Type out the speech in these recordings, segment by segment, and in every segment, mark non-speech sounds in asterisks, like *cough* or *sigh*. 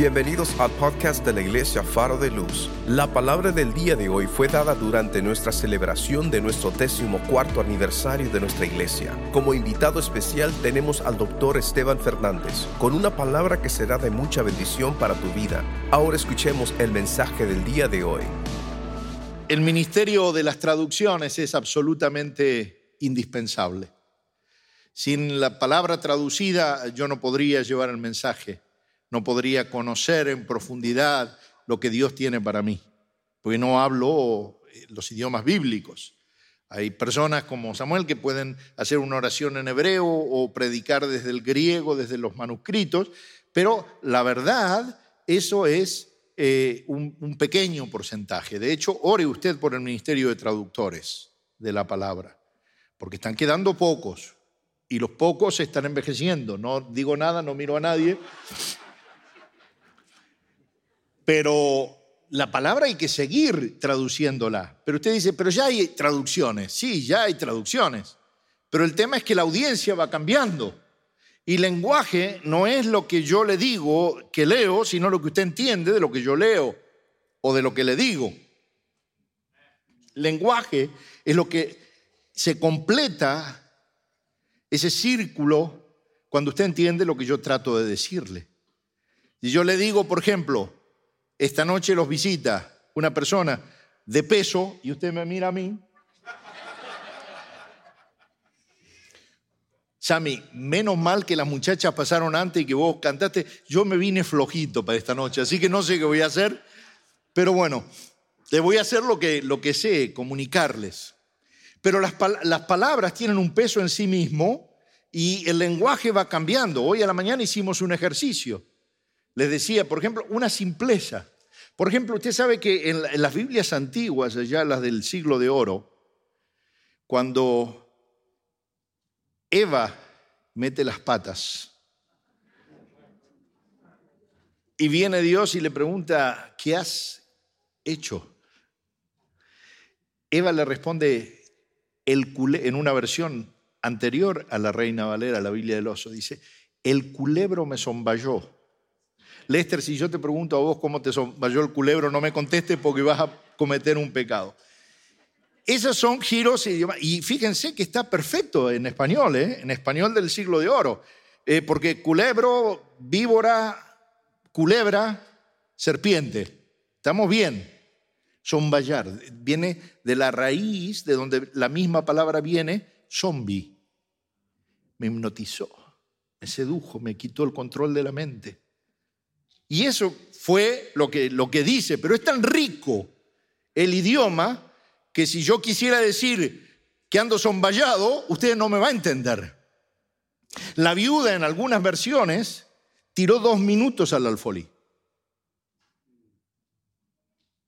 Bienvenidos al podcast de la Iglesia Faro de Luz. La palabra del día de hoy fue dada durante nuestra celebración de nuestro décimo cuarto aniversario de nuestra iglesia. Como invitado especial tenemos al doctor Esteban Fernández, con una palabra que será de mucha bendición para tu vida. Ahora escuchemos el mensaje del día de hoy. El ministerio de las traducciones es absolutamente indispensable. Sin la palabra traducida yo no podría llevar el mensaje no podría conocer en profundidad lo que Dios tiene para mí, porque no hablo eh, los idiomas bíblicos. Hay personas como Samuel que pueden hacer una oración en hebreo o predicar desde el griego, desde los manuscritos, pero la verdad, eso es eh, un, un pequeño porcentaje. De hecho, ore usted por el Ministerio de Traductores de la Palabra, porque están quedando pocos y los pocos se están envejeciendo. No digo nada, no miro a nadie, pero la palabra hay que seguir traduciéndola. Pero usted dice, pero ya hay traducciones. Sí, ya hay traducciones. Pero el tema es que la audiencia va cambiando. Y lenguaje no es lo que yo le digo que leo, sino lo que usted entiende de lo que yo leo o de lo que le digo. Lenguaje es lo que se completa ese círculo cuando usted entiende lo que yo trato de decirle. Y yo le digo, por ejemplo, esta noche los visita una persona de peso y usted me mira a mí. Sammy, menos mal que las muchachas pasaron antes y que vos cantaste. Yo me vine flojito para esta noche, así que no sé qué voy a hacer. Pero bueno, le voy a hacer lo que, lo que sé, comunicarles. Pero las, las palabras tienen un peso en sí mismo y el lenguaje va cambiando. Hoy a la mañana hicimos un ejercicio. Les decía, por ejemplo, una simpleza. Por ejemplo, usted sabe que en, las Biblias antiguas, allá las del siglo de oro, cuando Eva mete las patas y viene Dios y le pregunta, ¿qué has hecho? Eva le responde el en una versión anterior a la Reina Valera, la Biblia del Oso, dice, el culebro me zomballó Lester, si yo te pregunto a vos cómo te vayó el culebro, no me contestes porque vas a cometer un pecado. Esos son giros y fíjense que está perfecto en español, ¿eh? en español del siglo de oro, eh, porque culebro, víbora, culebra, serpiente. Estamos bien. Zombayar viene de la raíz de donde la misma palabra viene, zombie. Me hipnotizó, me sedujo, me quitó el control de la mente. Y eso fue lo que, lo que dice, pero es tan rico el idioma que si yo quisiera decir que ando zomballado, usted no me va a entender. La viuda en algunas versiones tiró dos minutos al alfolí.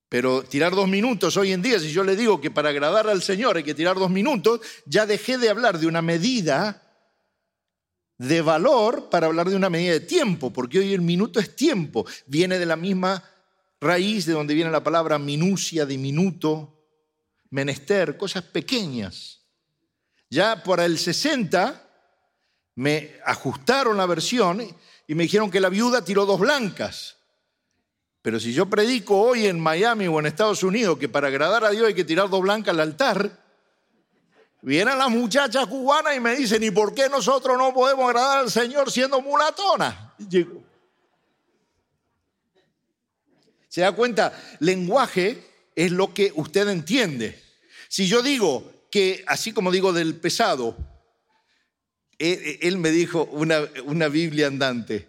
Pero tirar dos minutos hoy en día, si yo le digo que para agradar al Señor hay que tirar dos minutos, ya dejé de hablar de una medida de valor para hablar de una medida de tiempo, porque hoy el minuto es tiempo, viene de la misma raíz de donde viene la palabra minucia, diminuto, menester, cosas pequeñas. Ya por el 60 me ajustaron la versión y me dijeron que la viuda tiró dos blancas. Pero si yo predico hoy en Miami o en Estados Unidos que para agradar a Dios hay que tirar dos blancas al altar, Vienen las muchachas cubanas y me dicen, ¿y por qué nosotros no podemos agradar al Señor siendo mulatonas? ¿Se da cuenta? Lenguaje es lo que usted entiende. Si yo digo que, así como digo del pesado, él, me dijo una, una Biblia andante.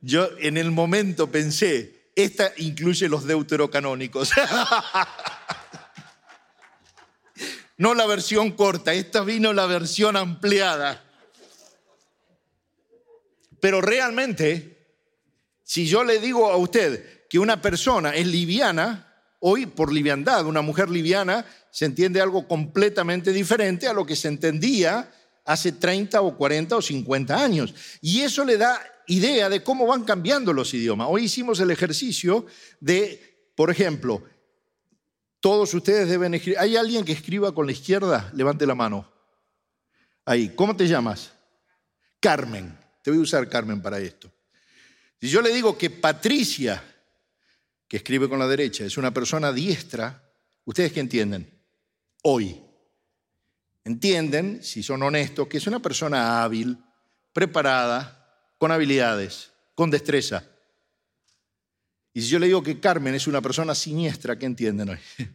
Yo en el momento pensé, esta incluye los deuterocanónicos. *laughs* no la versión corta, esta vino la versión ampliada. Pero realmente, si yo le digo a usted que una persona es liviana, hoy por liviandad, una mujer liviana, se entiende algo completamente diferente a lo que se entendía hace 30 o 40 o 50 años. Y eso le da idea de cómo van cambiando los idiomas. Hoy hicimos el ejercicio de, por ejemplo, todos ustedes deben escribir. ¿Hay alguien que escriba con la izquierda? Levante la mano. Ahí. ¿Cómo te llamas? Carmen. Te voy a usar Carmen para esto. Si yo le digo que Patricia, que escribe con la derecha, es una persona diestra, ¿ustedes qué entienden? Hoy. Entienden, si son honestos, que es una persona hábil, preparada, con habilidades, con destreza. Y si yo le digo que Carmen es una persona siniestra, ¿qué entienden hoy? *laughs*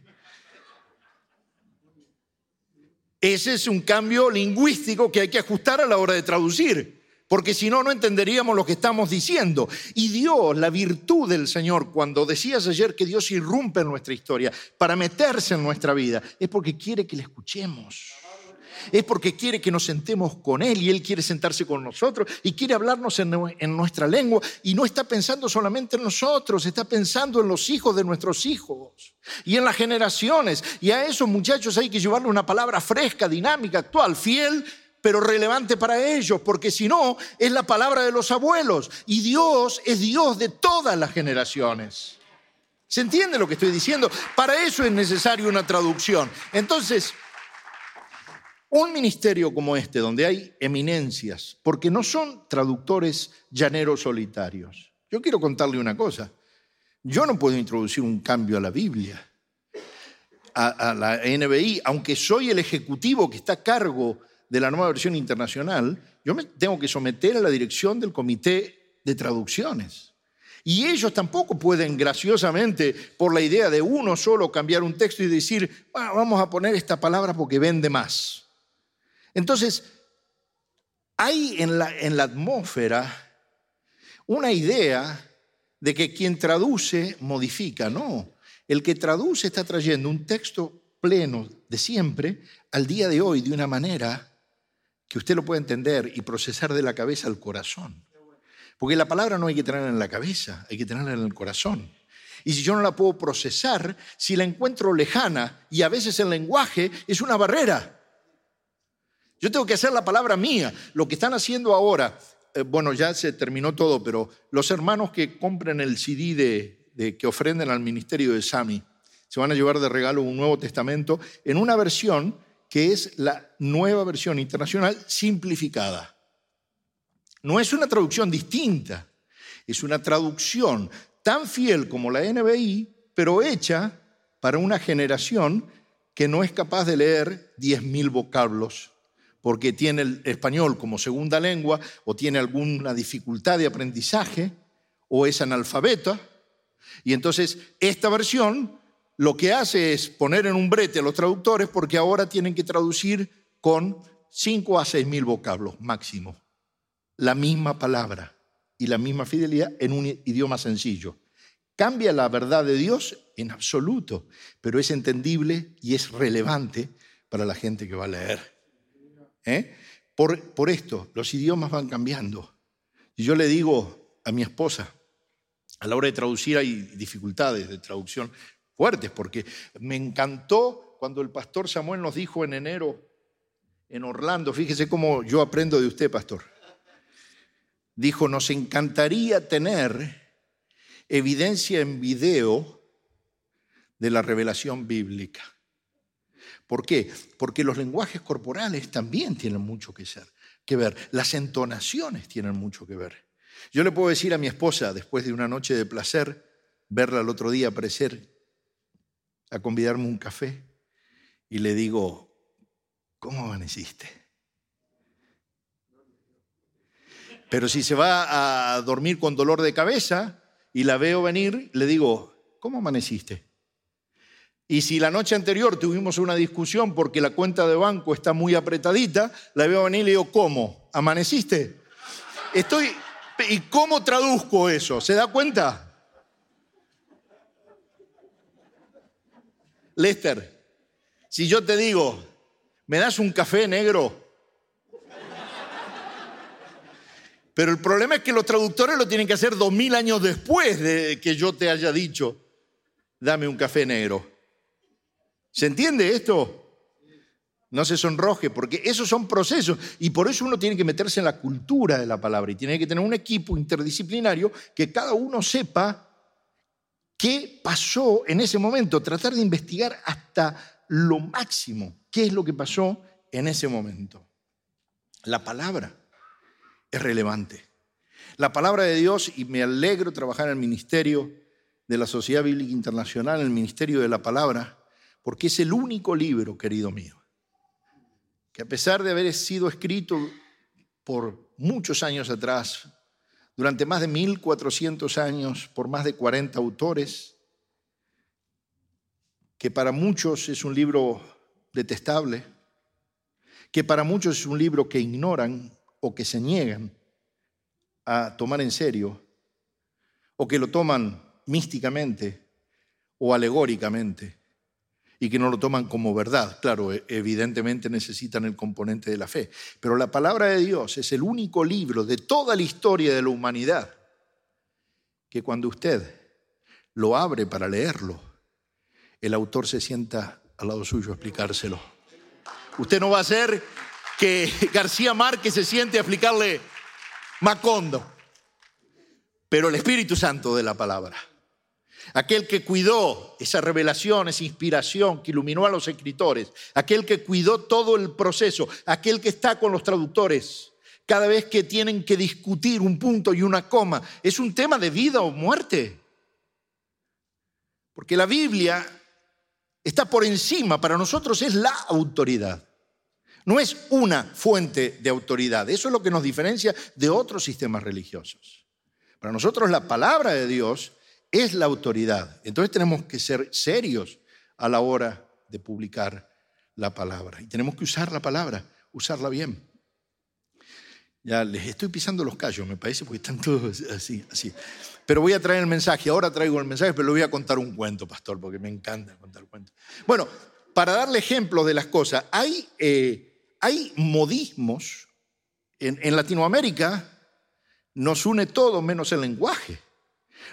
Ese es un cambio lingüístico que hay que ajustar a la hora de traducir porque si no, no entenderíamos lo que estamos diciendo. Y Dios, la virtud del Señor, cuando decías ayer que Dios irrumpe en nuestra historia para meterse en nuestra vida, es porque quiere que le escuchemos. Es porque quiere que nos sentemos con Él y Él quiere sentarse con nosotros y quiere hablarnos en, nuestra lengua y no está pensando solamente en nosotros, está pensando en los hijos de nuestros hijos y en las generaciones. Y a esos muchachos hay que llevarle una palabra fresca, dinámica, actual, fiel pero relevante para ellos, porque si no, es la palabra de los abuelos. Y Dios es Dios de todas las generaciones. ¿Se entiende lo que estoy diciendo? Para eso es necesaria una traducción. Entonces, un ministerio como este, donde hay eminencias, porque no son traductores llaneros solitarios. Yo quiero contarle una cosa. Yo no puedo introducir un cambio a la Biblia, a, la NBI, aunque soy el ejecutivo que está a cargo de la nueva versión internacional, yo me tengo que someter a la dirección del comité de traducciones. Y ellos tampoco pueden graciosamente, por la idea de uno solo, cambiar un texto y decir, vamos a poner esta palabra porque vende más. Entonces, hay en la, atmósfera una idea de que quien traduce modifica. No, el que traduce está trayendo un texto pleno de siempre al día de hoy de una manera que usted lo pueda entender y procesar de la cabeza al corazón. Porque la palabra no hay que tenerla en la cabeza, hay que tenerla en el corazón. Y si yo no la puedo procesar, si la encuentro lejana y a veces el lenguaje es una barrera. Yo tengo que hacer la palabra mía. Lo que están haciendo ahora, eh, bueno, ya se terminó todo, pero los hermanos que compren el CD que ofrenden al ministerio de Sami, se van a llevar de regalo un Nuevo Testamento en una versión que es la nueva versión internacional simplificada. No es una traducción distinta, es una traducción tan fiel como la NBI, pero hecha para una generación que no es capaz de leer 10.000 vocablos, porque tiene el español como segunda lengua o tiene alguna dificultad de aprendizaje o es analfabeta. Y entonces esta versión lo que hace es poner en un brete a los traductores porque ahora tienen que traducir con 5 a 6 mil vocablos máximo. La misma palabra y la misma fidelidad en un idioma sencillo. Cambia la verdad de Dios en absoluto, pero es entendible y es relevante para la gente que va a leer. ¿Eh? Por, por esto, los idiomas van cambiando. Y yo le digo a mi esposa, a la hora de traducir hay dificultades de traducción fuertes, porque me encantó cuando el pastor Samuel nos dijo en enero en Orlando, fíjese cómo yo aprendo de usted, pastor. Dijo, nos encantaría tener evidencia en video de la revelación bíblica. ¿Por qué? Porque los lenguajes corporales también tienen mucho que, ver, las entonaciones tienen mucho que ver. Yo le puedo decir a mi esposa, después de una noche de placer, verla el otro día aparecer a convidarme un café y le digo, ¿cómo amaneciste? Pero si se va a dormir con dolor de cabeza y la veo venir, le digo, ¿cómo amaneciste? Y si la noche anterior tuvimos una discusión porque la cuenta de banco está muy apretadita, la veo venir y le digo, ¿cómo? ¿Amaneciste? Estoy... ¿Y cómo traduzco eso? ¿Se da cuenta? Lester, si yo te digo, ¿me das un café negro? Pero el problema es que los traductores lo tienen que hacer dos mil años después de que yo te haya dicho, dame un café negro. ¿Se entiende esto? No se sonroje, porque esos son procesos y por eso uno tiene que meterse en la cultura de la palabra y tiene que tener un equipo interdisciplinario que cada uno sepa qué pasó en ese momento, tratar de investigar hasta lo máximo qué es lo que pasó en ese momento. La palabra es relevante. La palabra de Dios, y me alegro trabajar en el ministerio de la Sociedad Bíblica Internacional, en el ministerio de la palabra, porque es el único libro, querido mío, que a pesar de haber sido escrito por muchos años atrás, durante más de 1400 años, por más de 40 autores, que para muchos es un libro detestable, que para muchos es un libro que ignoran o que se niegan a tomar en serio, o que lo toman místicamente o alegóricamente y que no lo toman como verdad. Claro, e, evidentemente necesitan el componente de la fe, pero la palabra de Dios es el único libro de toda la historia de la humanidad que cuando usted lo abre para leerlo, el autor se sienta al lado suyo a explicárselo. Usted no va a hacer que García Márquez se siente a explicarle Macondo, pero el Espíritu Santo de la palabra aquel que cuidó esa revelación, esa inspiración que iluminó a los escritores, aquel que cuidó todo el proceso, aquel que está con los traductores. Cada vez que tienen que discutir un punto y una coma, es un tema de vida o muerte. Porque la Biblia está por encima, para nosotros es la autoridad. No es una fuente de autoridad. Eso es lo que nos diferencia de otros sistemas religiosos. Para nosotros la palabra de Dios es la autoridad. Entonces tenemos que ser serios a la hora de publicar la palabra. Y tenemos que usar la palabra, usarla bien. Ya les estoy pisando los callos, me parece, porque están todos así, así. Pero voy a traer el mensaje. Ahora traigo el mensaje, pero le voy a contar un cuento, pastor, porque me encanta contar cuentos. Bueno, para darle ejemplos de las cosas, hay, eh, hay modismos. En, en Latinoamérica nos une todo menos el lenguaje.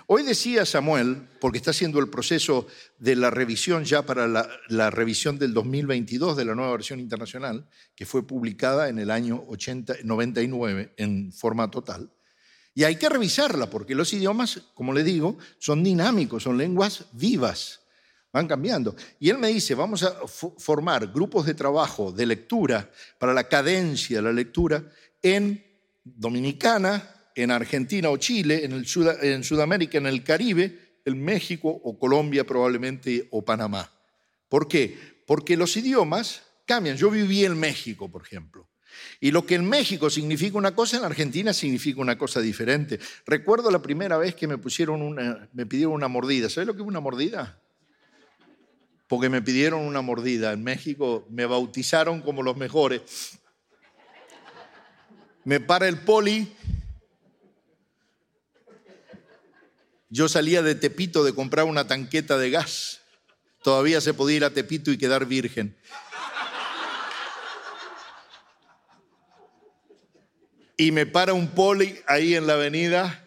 Hoy decía Samuel, porque está haciendo el proceso de la revisión ya para la, revisión del 2022 de la nueva versión internacional, que fue publicada en el año 80, 99 en forma total. Y hay que revisarla, porque los idiomas, como le digo, son dinámicos, son lenguas vivas, van cambiando. Y él me dice, vamos a formar grupos de trabajo de lectura para la cadencia de la lectura en Dominicana, en Argentina o Chile, en, el en Sudamérica, en el Caribe, en México o Colombia probablemente o Panamá. ¿Por qué? Porque los idiomas cambian. Yo viví en México, por ejemplo. Y lo que en México significa una cosa, en Argentina significa una cosa diferente. Recuerdo la primera vez que me pusieron una, me pidieron una mordida. ¿Sabes lo que es una mordida? Porque me pidieron una mordida. En México me bautizaron como los mejores. Me para el poli Yo salía de Tepito de comprar una tanqueta de gas. Todavía se podía ir a Tepito y quedar virgen. Y me para un poli ahí en la avenida,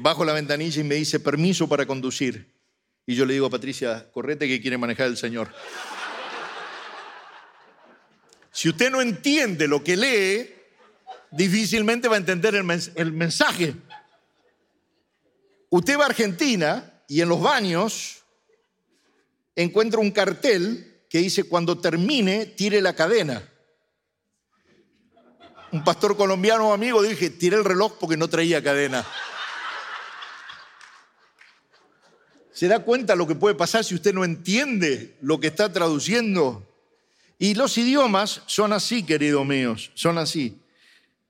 bajo la ventanilla y me dice, permiso para conducir. Y yo le digo a Patricia, correte que quiere manejar el Señor. Si usted no entiende lo que lee, difícilmente va a entender el, mensaje. Usted va a Argentina y en los baños encuentra un cartel que dice, cuando termine, tire la cadena. Un pastor colombiano amigo dije, tiré el reloj porque no traía cadena. ¿Se da cuenta lo que puede pasar si usted no entiende lo que está traduciendo? Y los idiomas son así, queridos míos, son así.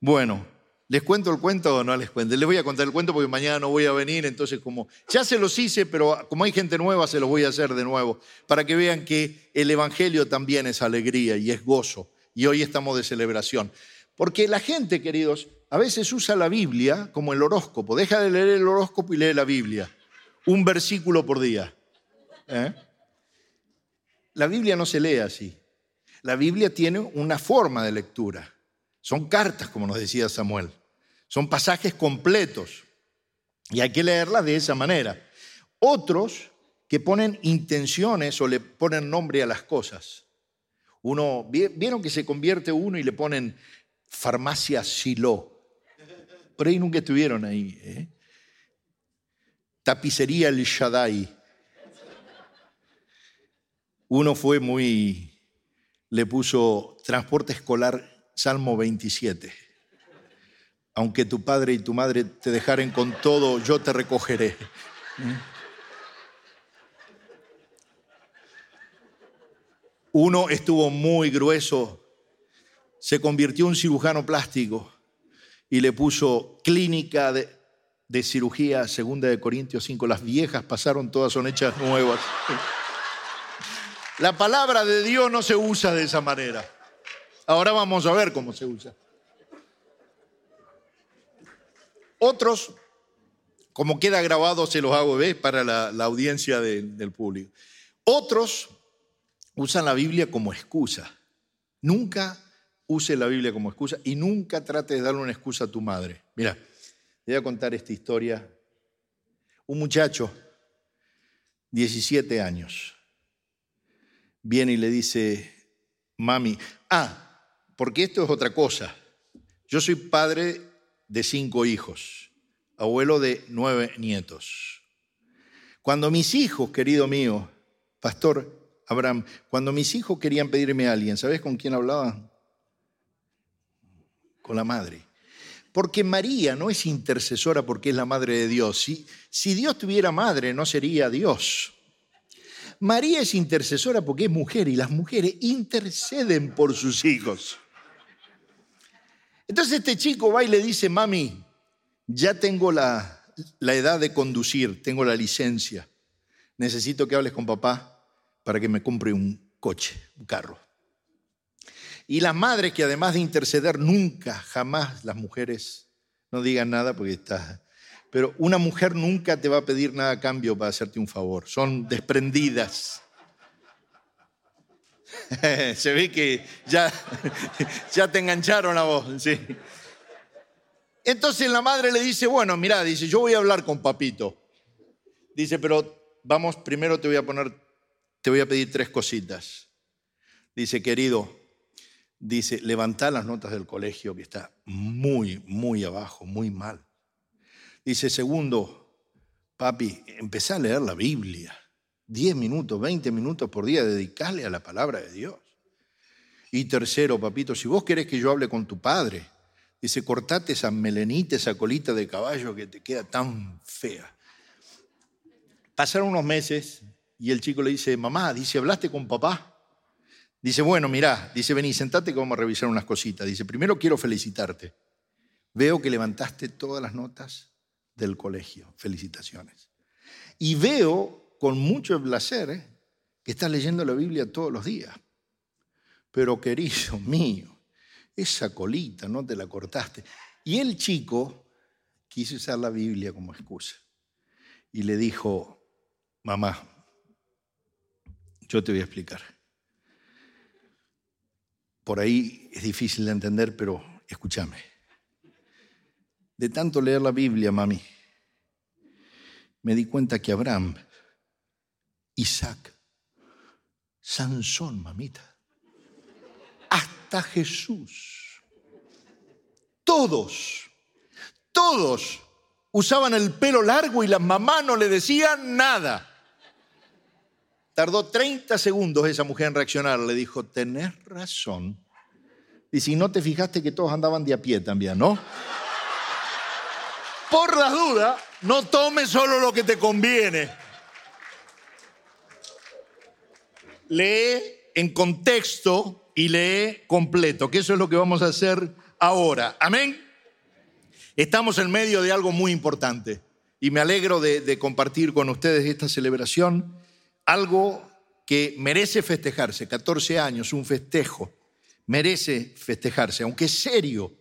Bueno, ¿Les cuento el cuento o no les cuento? Les voy a contar el cuento porque mañana no voy a venir, entonces como ya se los hice, pero como hay gente nueva, se los voy a hacer de nuevo, para que vean que el Evangelio también es alegría y es gozo, y hoy estamos de celebración. Porque la gente, queridos, a veces usa la Biblia como el horóscopo, deja de leer el horóscopo y lee la Biblia, un versículo por día. ¿eh? La Biblia no se lee así. La Biblia tiene una forma de lectura. Son cartas, como nos decía Samuel. Son pasajes completos y hay que leerlas de esa manera. Otros que ponen intenciones o le ponen nombre a las cosas. Uno, vieron que se convierte uno y le ponen farmacia Silo. Por ahí nunca estuvieron ahí. ¿eh? Tapicería El Shaddai. Uno fue muy, le puso transporte escolar Salmo 27 aunque tu padre y tu madre te dejaren con todo, yo te recogeré. Uno estuvo muy grueso, se convirtió en cirujano plástico y le puso clínica de, de cirugía, segunda de Corintios 5. Las viejas pasaron, todas son hechas nuevas. La palabra de Dios no se usa de esa manera. Ahora vamos a ver cómo se usa. Otros, como queda grabado, se los hago ver para la, audiencia del público. Otros usan la Biblia como excusa. Nunca use la Biblia como excusa y nunca trate de darle una excusa a tu madre. Mira, voy a contar esta historia. Un muchacho, 17 años, viene y le dice, mami, ah, porque esto es otra cosa. Yo soy padre de cinco hijos, abuelo de nueve nietos. Cuando mis hijos, querido mío, pastor Abraham, cuando mis hijos querían pedirme a alguien, ¿sabes con quién hablaban? Con la madre. Porque María no es intercesora porque es la madre de Dios. Si, si Dios tuviera madre, no sería Dios. María es intercesora porque es mujer y las mujeres interceden por sus hijos. Entonces este chico va y le dice, mami, ya tengo la, la edad de conducir, tengo la licencia. Necesito que hables con papá para que me compre un coche, un carro. Y las madres que además de interceder, nunca, jamás las mujeres no digan nada porque está pero una mujer nunca te va a pedir nada a cambio para hacerte un favor. Son desprendidas. *laughs* Se ve que ya, *laughs* ya te engancharon a vos. ¿sí? Entonces la madre le dice, bueno, mira, dice, yo voy a hablar con papito. Dice, pero vamos, primero te voy a poner, te voy a pedir tres cositas. Dice, querido, dice, levanta las notas del colegio que está muy, muy abajo, muy mal. Dice, segundo, papi, empecé a leer la Biblia. Diez minutos, veinte minutos por día, dedicarle a la palabra de Dios. Y tercero, papito, si vos querés que yo hable con tu padre, dice, cortate esa melenita, esa colita de caballo que te queda tan fea. Pasaron unos meses y el chico le dice, mamá, dice, ¿hablaste con papá? Dice, bueno, mirá, dice, vení, sentate que vamos a revisar unas cositas. Dice, primero quiero felicitarte. Veo que levantaste todas las notas del colegio. Felicitaciones. Y veo con mucho placer ¿eh? que estás leyendo la Biblia todos los días. Pero querido *laughs* mío, esa colita no te la cortaste. Y el chico quiso usar la Biblia como excusa. Y le dijo, mamá, yo te voy a explicar. Por ahí es difícil de entender, pero escúchame de tanto leer la Biblia, mami, me di cuenta que Abraham, Isaac, Sansón, mamita, hasta Jesús, todos, todos usaban el pelo largo y las mamás no le decían nada. Tardó 30 segundos esa mujer en reaccionar. Le dijo, tenés razón. Y si no te fijaste que todos andaban de a pie también, ¿no? por las dudas, no tomes solo lo que te conviene. Lee en contexto y lee completo, que eso es lo que vamos a hacer ahora. Amén. Estamos en medio de algo muy importante y me alegro de, compartir con ustedes esta celebración, algo que merece festejarse, 14 años, un festejo, merece festejarse, aunque es serio,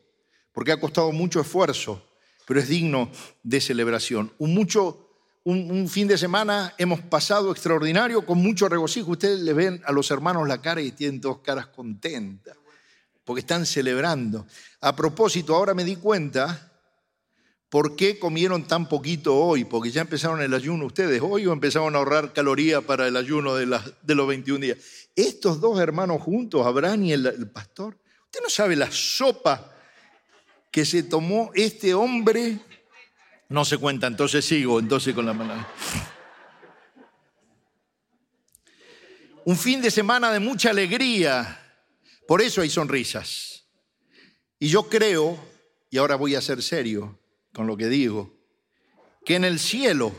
porque ha costado mucho esfuerzo pero es digno de celebración. Un, mucho, un, fin de semana hemos pasado extraordinario con mucho regocijo. Ustedes le ven a los hermanos la cara y tienen dos caras contentas, porque están celebrando. A propósito, ahora me di cuenta por qué comieron tan poquito hoy, porque ya empezaron el ayuno ustedes hoy o empezaron a ahorrar calorías para el ayuno de, los 21 días. Estos dos hermanos juntos, Abraham y el pastor, usted no sabe la sopa que se tomó este hombre, no se cuenta, entonces sigo, entonces con la mano. Un fin de semana de mucha alegría, por eso hay sonrisas. Y yo creo y ahora voy a ser serio con lo que digo, que en el cielo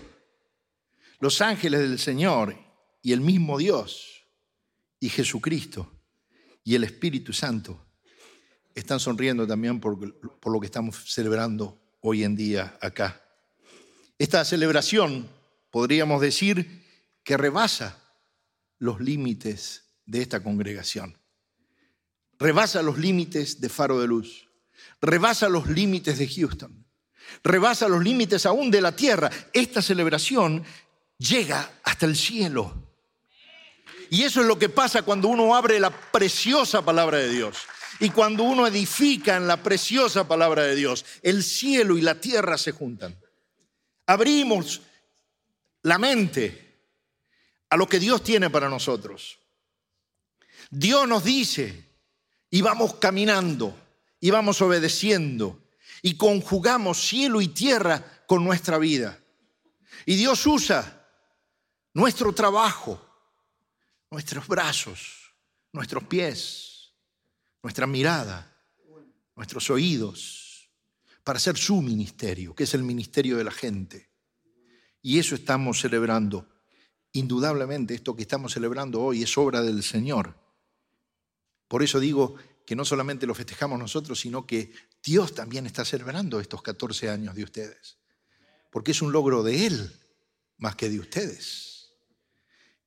los ángeles del Señor y el mismo Dios y Jesucristo y el Espíritu Santo están sonriendo también por, por lo que estamos celebrando hoy en día acá. Esta celebración, podríamos decir, que rebasa los límites de esta congregación. Rebasa los límites de Faro de Luz. Rebasa los límites de Houston. Rebasa los límites aún de la tierra. Esta celebración llega hasta el cielo. Y eso es lo que pasa cuando uno abre la preciosa palabra de Dios. Y cuando uno edifica en la preciosa palabra de Dios, el cielo y la tierra se juntan. Abrimos la mente a lo que Dios tiene para nosotros. Dios nos dice, y vamos caminando, y vamos obedeciendo, y conjugamos cielo y tierra con nuestra vida. Y Dios usa nuestro trabajo, nuestros brazos, nuestros pies, nuestra mirada, nuestros oídos, para hacer su ministerio, que es el ministerio de la gente. Y eso estamos celebrando. Indudablemente esto que estamos celebrando hoy es obra del Señor. Por eso digo que no solamente lo festejamos nosotros, sino que Dios también está celebrando estos 14 años de ustedes. Porque es un logro de Él más que de ustedes.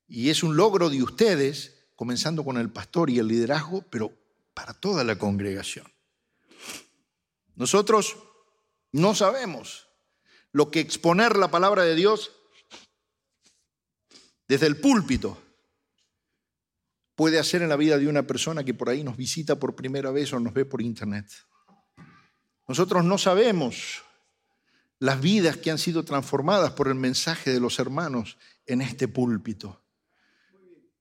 Y es un logro de ustedes, comenzando con el pastor y el liderazgo, pero para toda la congregación. Nosotros no sabemos lo que exponer la palabra de Dios desde el púlpito puede hacer en la vida de una persona que por ahí nos visita por primera vez o nos ve por internet. Nosotros no sabemos las vidas que han sido transformadas por el mensaje de los hermanos en este púlpito.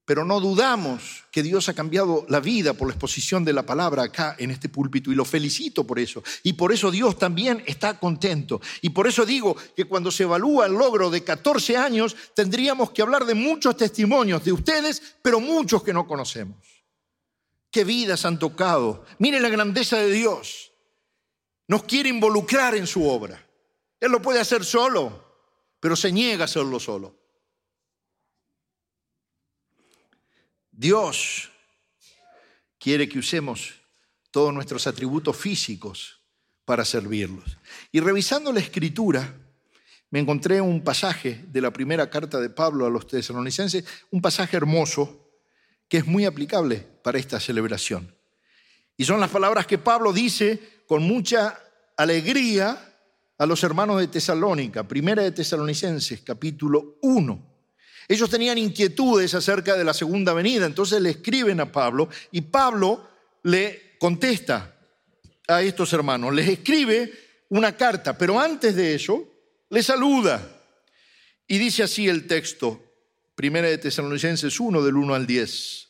Pero no dudamos que Dios ha cambiado la vida por la exposición de la palabra acá en este púlpito y lo felicito por eso. Y por eso Dios también está contento. Y por eso digo que cuando se evalúa el logro de 14 años, tendríamos que hablar de muchos testimonios de ustedes, pero muchos que no conocemos. ¿Qué vidas han tocado? Mire la grandeza de Dios. Nos quiere involucrar en su obra. Él lo puede hacer solo, pero se niega a hacerlo solo. Dios quiere que usemos todos nuestros atributos físicos para servirlos. Y revisando la escritura, me encontré un pasaje de la primera carta de Pablo a los tesalonicenses, un pasaje hermoso que es muy aplicable para esta celebración. Y son las palabras que Pablo dice con mucha alegría a los hermanos de Tesalónica, primera de Tesalonicenses, capítulo 1 ellos tenían inquietudes acerca de la segunda venida, entonces le escriben a Pablo y Pablo le contesta a estos hermanos, les escribe una carta, pero antes de eso le saluda. Y dice así el texto, Primera de Tesalonicenses 1 del 1 al 10.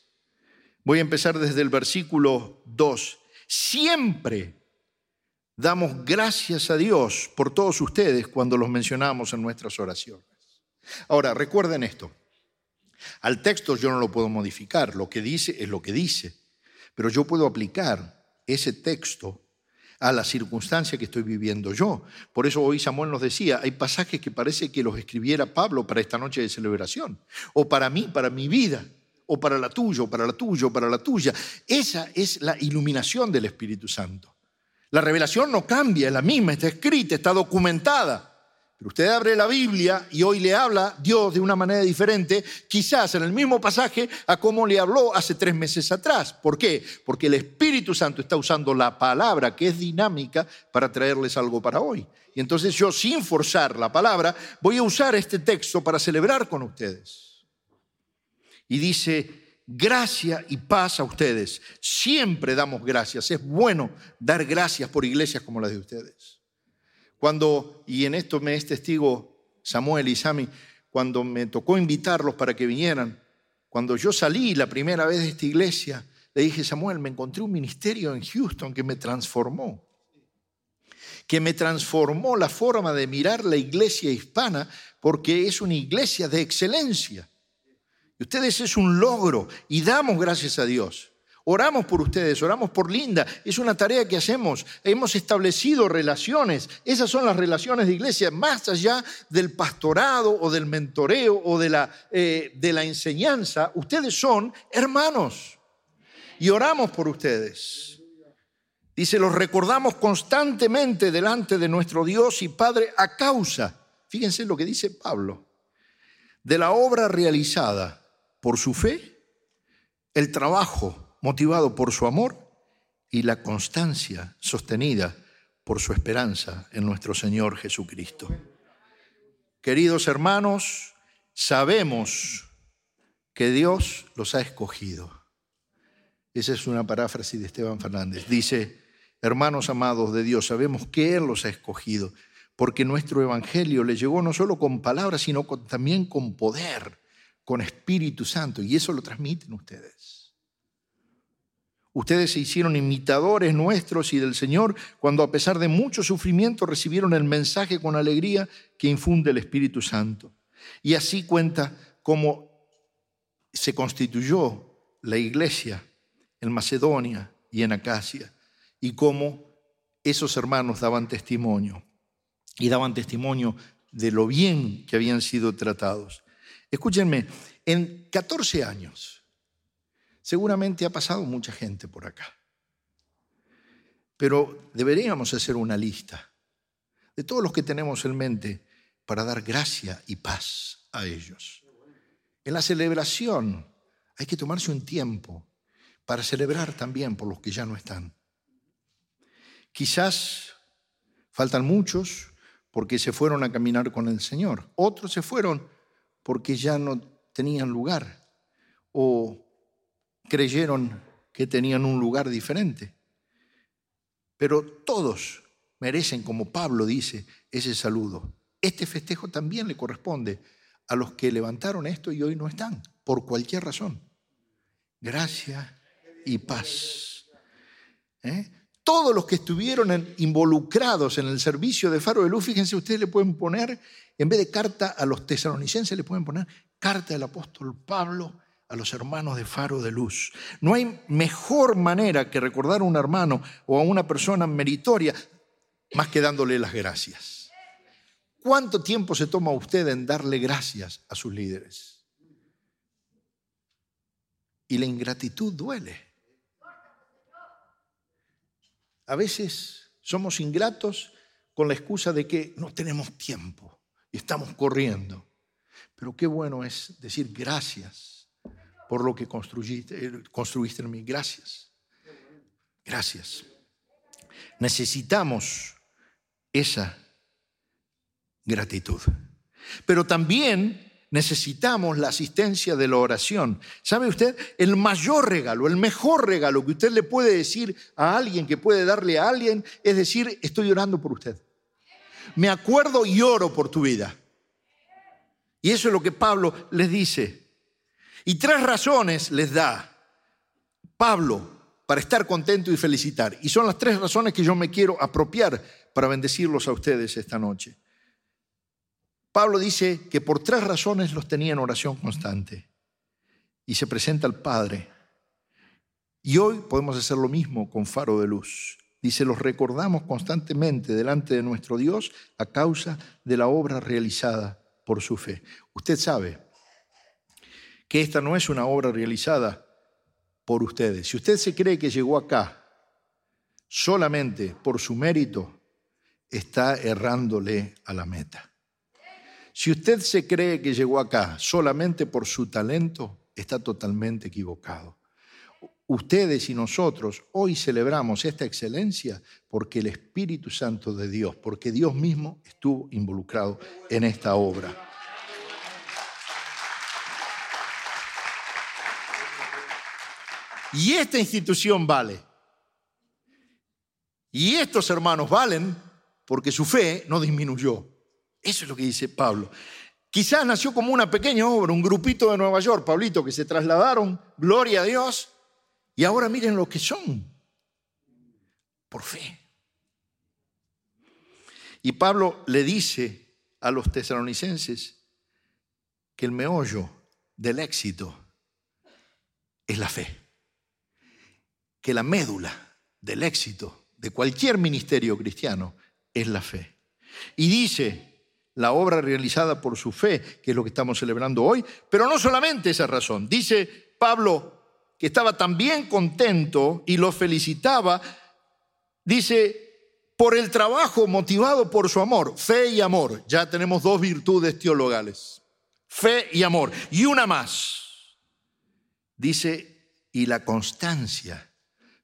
Voy a empezar desde el versículo 2. Siempre damos gracias a Dios por todos ustedes cuando los mencionamos en nuestras oraciones. Ahora, recuerden esto. Al texto yo no lo puedo modificar, lo que dice es lo que dice, pero yo puedo aplicar ese texto a la circunstancia que estoy viviendo yo. Por eso hoy Samuel nos decía, hay pasajes que parece que los escribiera Pablo para esta noche de celebración, o para mí, para mi vida, o para la tuya, o para la tuya, o para la tuya. Esa es la iluminación del Espíritu Santo. La revelación no cambia, es la misma, está escrita, está documentada. Pero usted abre la Biblia y hoy le habla Dios de una manera diferente, quizás en el mismo pasaje a como le habló hace tres meses atrás. ¿Por qué? Porque el Espíritu Santo está usando la palabra que es dinámica para traerles algo para hoy. Y entonces yo, sin forzar la palabra, voy a usar este texto para celebrar con ustedes. Y dice, gracia y paz a ustedes. Siempre damos gracias. Es bueno dar gracias por iglesias como las de ustedes. Cuando, y en esto me es testigo Samuel y Sami, cuando me tocó invitarlos para que vinieran, cuando yo salí la primera vez de esta iglesia, le dije, Samuel, me encontré un ministerio en Houston que me transformó, que me transformó la forma de mirar la iglesia hispana porque es una iglesia de excelencia. Y ustedes es un logro y damos gracias a Dios. Oramos por ustedes, oramos por Linda. Es una tarea que hacemos. Hemos establecido relaciones. Esas son las relaciones de iglesia, más allá del pastorado o del mentoreo o de la, eh, de la enseñanza. Ustedes son hermanos. Y oramos por ustedes. Dice, los recordamos constantemente delante de nuestro Dios y Padre a causa, fíjense lo que dice Pablo, de la obra realizada por su fe, el trabajo motivado por su amor y la constancia sostenida por su esperanza en nuestro Señor Jesucristo. Queridos hermanos, sabemos que Dios los ha escogido. Esa es una paráfrasis de Esteban Fernández. Dice, hermanos amados de Dios, sabemos que Él los ha escogido, porque nuestro Evangelio le llegó no solo con palabras, sino también con poder con Espíritu Santo y eso lo transmiten ustedes. Ustedes se hicieron imitadores nuestros y del Señor cuando a pesar de mucho sufrimiento recibieron el mensaje con alegría que infunde el Espíritu Santo. Y así cuenta cómo se constituyó la iglesia en Macedonia y en Acacia y cómo esos hermanos daban testimonio y daban testimonio de lo bien que habían sido tratados. Escúchenme, en 14 años seguramente ha pasado mucha gente por acá, pero deberíamos hacer una lista de todos los que tenemos en mente para dar gracia y paz a ellos. En la celebración hay que tomarse un tiempo para celebrar también por los que ya no están. Quizás faltan muchos porque se fueron a caminar con el Señor. Otros se fueron porque ya no tenían lugar o creyeron que tenían un lugar diferente. Pero todos merecen, como Pablo dice, ese saludo. Este festejo también le corresponde a los que levantaron esto y hoy no están, por cualquier razón. Gracia y paz. ¿Eh? Todos los que estuvieron involucrados en el servicio de Faro de Luz, fíjense, ustedes le pueden poner en vez de carta a los tesalonicenses, le pueden poner carta del apóstol Pablo a los hermanos de Faro de Luz. No hay mejor manera que recordar a un hermano o a una persona meritoria más que dándole las gracias. ¿Cuánto tiempo se toma usted en darle gracias a sus líderes? Y la ingratitud duele. A veces somos ingratos con la excusa de que no tenemos tiempo y estamos corriendo. Pero qué bueno es decir gracias por lo que construiste, eh, construiste en mí. Gracias. Gracias. Necesitamos esa gratitud. Pero también necesitamos la asistencia de la oración. ¿Sabe usted? El mayor regalo, el mejor regalo que usted le puede decir a alguien, que puede darle a alguien, es decir, estoy orando por usted me acuerdo y oro por tu vida. Y eso es lo que Pablo les dice. Y tres razones les da Pablo para estar contento y felicitar. Y son las tres razones que yo me quiero apropiar para bendecirlos a ustedes esta noche. Pablo dice que por tres razones los tenía en oración constante. Y se presenta al Padre. Y hoy podemos hacer lo mismo con faro de luz. Dice, los recordamos constantemente delante de nuestro Dios a causa de la obra realizada por su fe. Usted sabe que esta no es una obra realizada por ustedes. Si usted se cree que llegó acá solamente por su mérito, está errándole a la meta. Si usted se cree que llegó acá solamente por su talento, está totalmente equivocado. Ustedes y nosotros hoy celebramos esta excelencia porque el Espíritu Santo de Dios, porque Dios mismo estuvo involucrado en esta obra. Y esta institución vale. Y estos hermanos valen porque su fe no disminuyó. Eso es lo que dice Pablo. Quizás nació como una pequeña obra, un grupito de Nueva York, Pablito, que se trasladaron, gloria a Dios, y ahora miren lo que son, por fe. Y Pablo le dice a los tesalonicenses que el meollo del éxito es la fe. Que la médula del éxito de cualquier ministerio cristiano es la fe. Y dice la obra realizada por su fe, que es lo que estamos celebrando hoy, pero no solamente esa razón. Dice Pablo que estaba también contento y lo felicitaba, dice, por el trabajo motivado por su amor, fe y amor. Ya tenemos dos virtudes teologales, fe y amor. Y una más, dice, y la constancia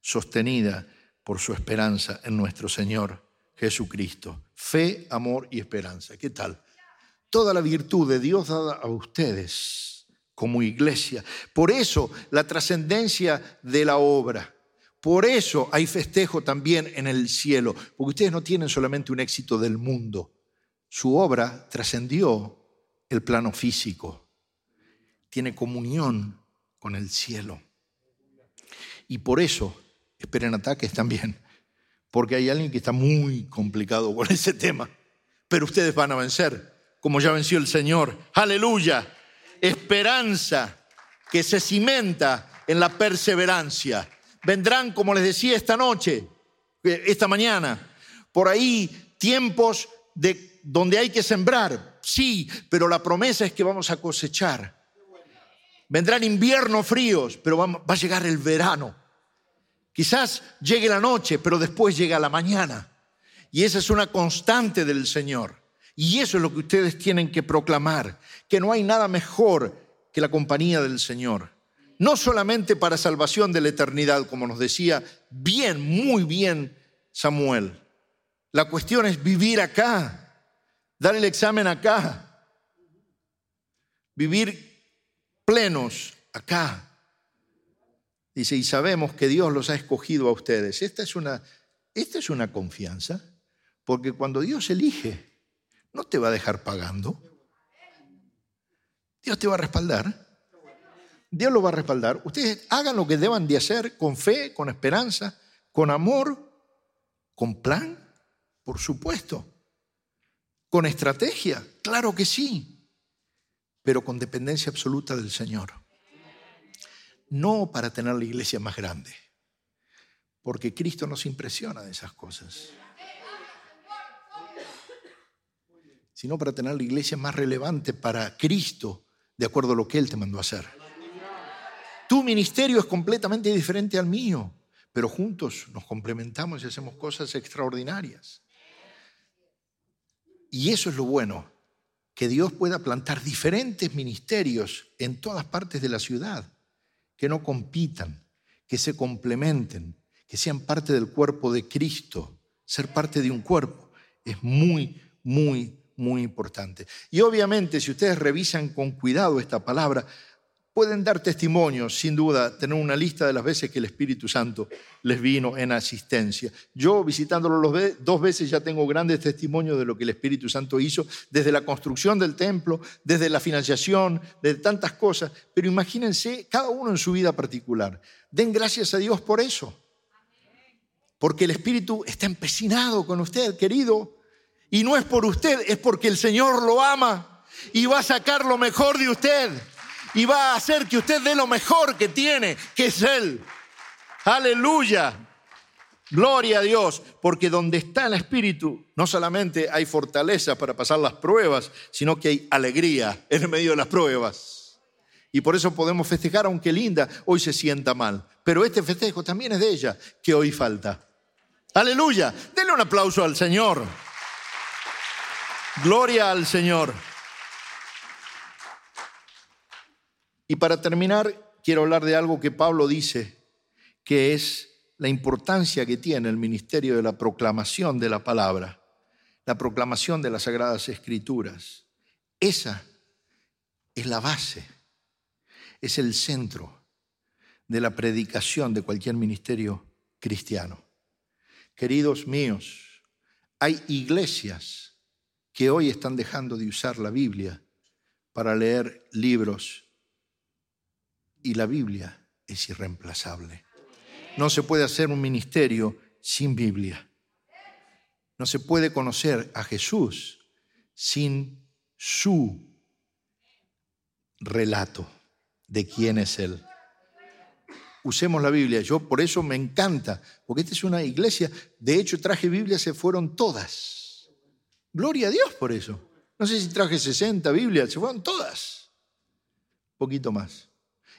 sostenida por su esperanza en nuestro Señor Jesucristo. Fe, amor y esperanza. ¿Qué tal? Toda la virtud de Dios dada a ustedes como iglesia. Por eso la trascendencia de la obra. Por eso hay festejo también en el cielo, porque ustedes no tienen solamente un éxito del mundo. Su obra trascendió el plano físico. Tiene comunión con el cielo. Y por eso esperen ataques también porque hay alguien que está muy complicado con *laughs* ese tema. Pero ustedes van a vencer, como ya venció el Señor. Aleluya. Esperanza que se cimenta en la perseverancia. Vendrán, como les decía esta noche, eh, esta mañana, por ahí tiempos de donde hay que sembrar, sí, pero la promesa es que vamos a cosechar. Vendrán inviernos fríos, pero va a llegar el verano. Quizás llegue la noche, pero después llega la mañana. Y esa es una constante del Señor. Y eso es lo que ustedes tienen que proclamar, que no hay nada mejor que la compañía del Señor. No solamente para salvación de la eternidad, como nos decía bien, muy bien Samuel. La cuestión es vivir acá, dar el examen acá, vivir plenos acá. Dice, y sabemos que Dios los ha escogido a ustedes. Esta es una, esta es una confianza, porque cuando Dios elige, no te va a dejar pagando. Dios te va a respaldar. Dios lo va a respaldar. Ustedes hagan lo que deban de hacer con fe, con esperanza, con amor, con plan, por supuesto. Con estrategia, claro que sí, pero con dependencia absoluta del Señor no para tener la iglesia más grande, porque Cristo nos impresiona de esas cosas, sino para tener la iglesia más relevante para Cristo, de acuerdo a lo que Él te mandó a hacer. Tu ministerio es completamente diferente al mío, pero juntos nos complementamos y hacemos cosas extraordinarias. Y eso es lo bueno, que Dios pueda plantar diferentes ministerios en todas partes de la ciudad que no compitan, que se complementen, que sean parte del cuerpo de Cristo. Ser parte de un cuerpo es muy, muy, muy importante. Y obviamente, si ustedes revisan con cuidado esta palabra, Pueden dar testimonio, sin duda, tener una lista de las veces que el Espíritu Santo les vino en asistencia. Yo visitándolo dos veces ya tengo grandes testimonios de lo que el Espíritu Santo hizo, desde la construcción del templo, desde la financiación, de tantas cosas. Pero imagínense cada uno en su vida particular. Den gracias a Dios por eso. Porque el Espíritu está empecinado con usted, querido. Y no es por usted, es porque el Señor lo ama y va a sacar lo mejor de usted y va a hacer que usted dé lo mejor que tiene, que es Él. Aleluya. Gloria a Dios, porque donde está el Espíritu no solamente hay fortaleza para pasar las pruebas, sino que hay alegría en medio de las pruebas. Y por eso podemos festejar, aunque Linda hoy se sienta mal. Pero este festejo también es de ella, que hoy falta. Aleluya. Denle un aplauso al Señor. Gloria al Señor. Y para terminar, quiero hablar de algo que Pablo dice, que es la importancia que tiene el ministerio de la proclamación de la palabra, la proclamación de las sagradas escrituras. Esa es la base, es el centro de la predicación de cualquier ministerio cristiano. Queridos míos, hay iglesias que hoy están dejando de usar la Biblia para leer libros y la Biblia es irreemplazable. No se puede hacer un ministerio sin Biblia. No se puede conocer a Jesús sin su relato de quién es Él. usemos la Biblia. Yo por eso me encanta, porque esta es una iglesia. De hecho, traje Biblia, se fueron todas. Gloria a Dios por eso. No sé si traje 60 Biblias, se fueron todas. Un poquito más.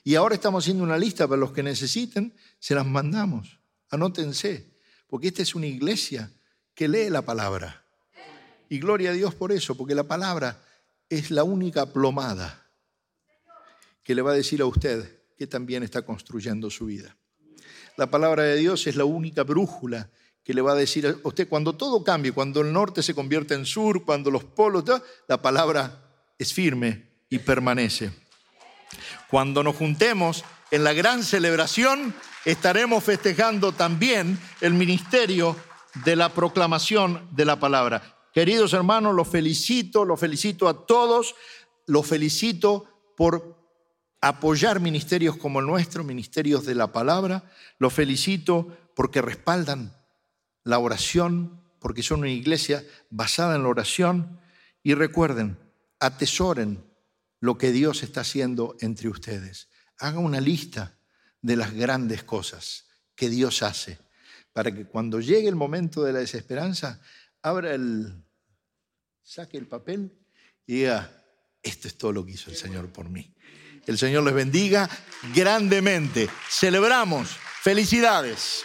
Y ahora estamos haciendo una lista para los que necesiten, se las mandamos. Anótense, porque esta es una iglesia que lee la palabra. Y gloria a Dios por eso, porque la palabra es la única plomada que le va a decir a usted que también está construyendo su vida. La palabra de Dios es la única brújula que le va a decir a usted cuando todo cambie, cuando el norte se convierte en sur, cuando los polos, la palabra es firme y permanece. Cuando nos juntemos en la gran celebración, estaremos festejando también el ministerio de la proclamación de la palabra. Queridos hermanos, los felicito, los felicito a todos, los felicito por apoyar ministerios como el nuestro, ministerios de la palabra. Los felicito porque respaldan la oración, porque son una iglesia basada en la oración. Y recuerden, atesoren lo que Dios está haciendo entre ustedes. Haga una lista de las grandes cosas que Dios hace, para que cuando llegue el momento de la desesperanza, abra el, saque el papel y diga, esto es todo lo que hizo el Señor por mí. El Señor les bendiga grandemente. Celebramos. Felicidades.